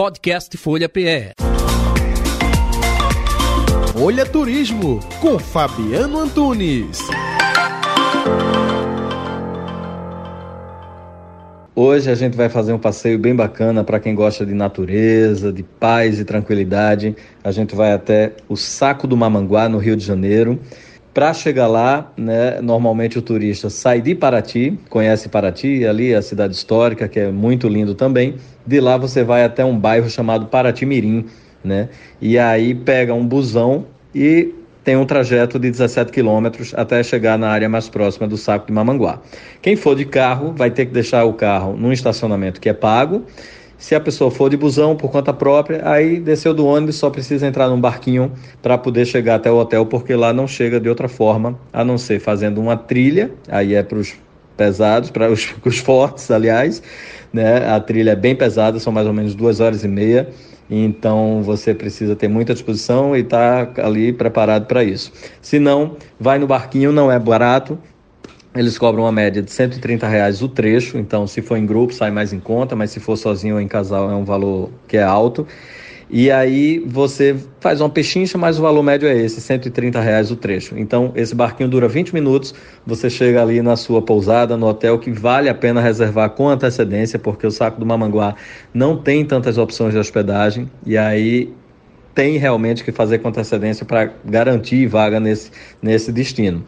Podcast Folha PE. Folha Turismo com Fabiano Antunes. Hoje a gente vai fazer um passeio bem bacana para quem gosta de natureza, de paz e tranquilidade. A gente vai até o Saco do Mamanguá, no Rio de Janeiro. Para chegar lá, né, normalmente o turista sai de Paraty, conhece Paraty, ali a cidade histórica, que é muito lindo também. De lá você vai até um bairro chamado Paraty Mirim, né? E aí pega um busão e tem um trajeto de 17 quilômetros até chegar na área mais próxima do Saco de Mamanguá. Quem for de carro vai ter que deixar o carro num estacionamento que é pago se a pessoa for de busão por conta própria, aí desceu do ônibus, só precisa entrar num barquinho para poder chegar até o hotel, porque lá não chega de outra forma, a não ser fazendo uma trilha, aí é para os pesados, para os, os, fortes, aliás, né? A trilha é bem pesada, são mais ou menos duas horas e meia, então você precisa ter muita disposição e estar tá ali preparado para isso. Se não, vai no barquinho, não é barato, eles cobram uma média de 130 reais o trecho, então se for em grupo sai mais em conta, mas se for sozinho ou em casal é um valor que é alto. E aí você faz uma pechincha, mas o valor médio é esse, 130 reais o trecho. Então esse barquinho dura 20 minutos, você chega ali na sua pousada, no hotel, que vale a pena reservar com antecedência, porque o Saco do Mamanguá não tem tantas opções de hospedagem, e aí tem realmente que fazer com antecedência para garantir vaga nesse, nesse destino.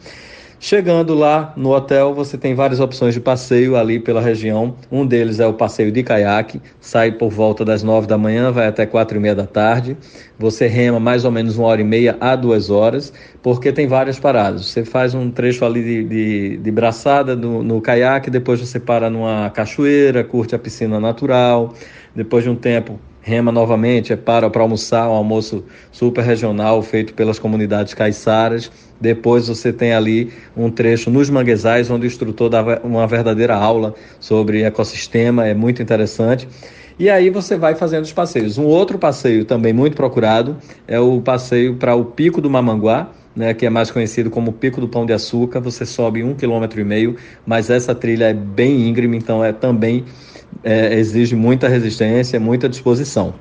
Chegando lá no hotel, você tem várias opções de passeio ali pela região. Um deles é o passeio de caiaque, sai por volta das nove da manhã, vai até quatro e meia da tarde. Você rema mais ou menos uma hora e meia a duas horas, porque tem várias paradas. Você faz um trecho ali de, de, de braçada no, no caiaque, depois você para numa cachoeira, curte a piscina natural. Depois de um tempo, rema novamente, é para para almoçar, um almoço super regional feito pelas comunidades caiçaras. Depois você tem ali um trecho nos manguezais onde o instrutor dá uma verdadeira aula sobre ecossistema, é muito interessante. E aí você vai fazendo os passeios. Um outro passeio também muito procurado é o passeio para o Pico do Mamanguá, né, que é mais conhecido como Pico do Pão de Açúcar. Você sobe um quilômetro e meio, mas essa trilha é bem íngreme, então é também é, exige muita resistência, muita disposição.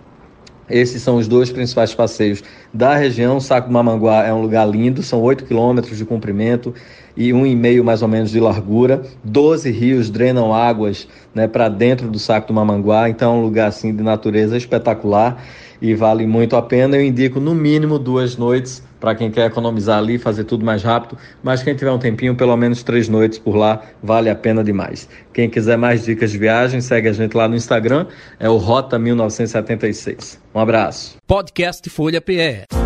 Esses são os dois principais passeios da região. Saco Mamanguá é um lugar lindo, são 8 quilômetros de comprimento e um e meio mais ou menos de largura. 12 rios drenam águas né, para dentro do Saco do Mamanguá, então é um lugar assim de natureza espetacular e vale muito a pena. Eu indico no mínimo duas noites para quem quer economizar ali, fazer tudo mais rápido, mas quem tiver um tempinho, pelo menos três noites por lá, vale a pena demais. Quem quiser mais dicas de viagem, segue a gente lá no Instagram, é o Rota 1976. Um abraço. Podcast Folha PE.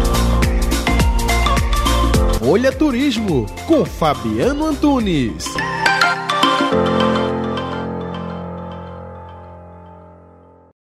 Olha Turismo, com Fabiano Antunes.